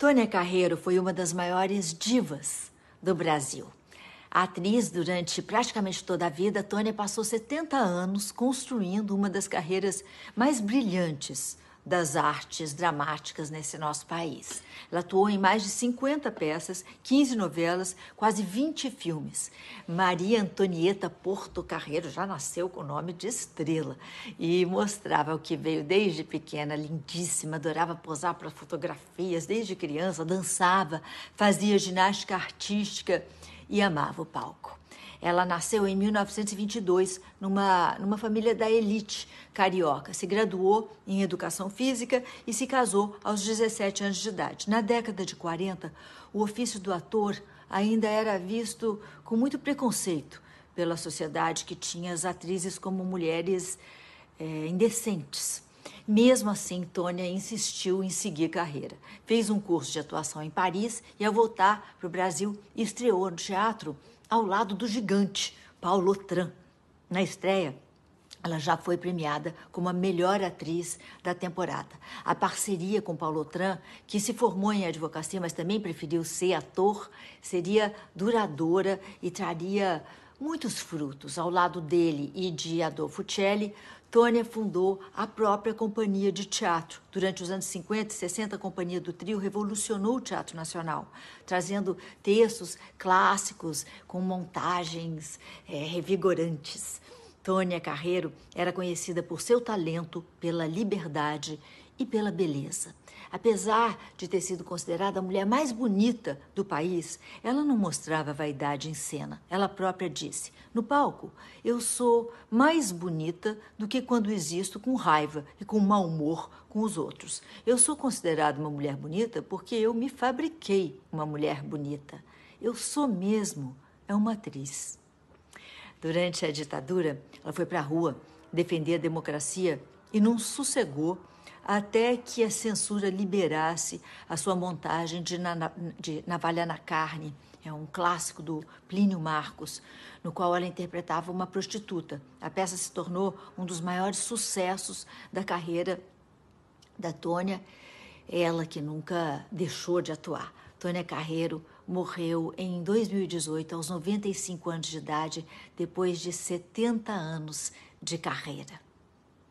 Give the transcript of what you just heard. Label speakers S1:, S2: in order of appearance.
S1: Tônia Carreiro foi uma das maiores divas do Brasil. Atriz, durante praticamente toda a vida, Tônia passou 70 anos construindo uma das carreiras mais brilhantes das artes dramáticas nesse nosso país. Ela atuou em mais de 50 peças, 15 novelas, quase 20 filmes. Maria Antonieta Porto Carreiro já nasceu com o nome de estrela e mostrava o que veio desde pequena, lindíssima, adorava posar para fotografias desde criança, dançava, fazia ginástica artística e amava o palco. Ela nasceu em 1922 numa, numa família da elite carioca. Se graduou em educação física e se casou aos 17 anos de idade. Na década de 40, o ofício do ator ainda era visto com muito preconceito pela sociedade que tinha as atrizes como mulheres é, indecentes. Mesmo assim, Tônia insistiu em seguir carreira. Fez um curso de atuação em Paris e, ao voltar para o Brasil, estreou no teatro ao lado do gigante Paulo Tran. Na estreia, ela já foi premiada como a melhor atriz da temporada. A parceria com Paulo Tran, que se formou em advocacia, mas também preferiu ser ator, seria duradoura e traria muitos frutos. Ao lado dele e de Adolfo Celli, Tônia fundou a própria companhia de teatro. Durante os anos 50 e 60, a companhia do trio revolucionou o teatro nacional, trazendo textos clássicos com montagens é, revigorantes. Tônia Carreiro era conhecida por seu talento, pela liberdade e pela beleza. Apesar de ter sido considerada a mulher mais bonita do país, ela não mostrava vaidade em cena. Ela própria disse: No palco, eu sou mais bonita do que quando existo com raiva e com mau humor com os outros. Eu sou considerada uma mulher bonita porque eu me fabriquei uma mulher bonita. Eu sou mesmo é uma atriz. Durante a ditadura, ela foi para a rua defender a democracia e não sossegou até que a censura liberasse a sua montagem de, na, de Navalha na Carne. É um clássico do Plínio Marcos, no qual ela interpretava uma prostituta. A peça se tornou um dos maiores sucessos da carreira da Tônia, ela que nunca deixou de atuar. Tônia Carreiro morreu em 2018, aos 95 anos de idade, depois de 70 anos de carreira.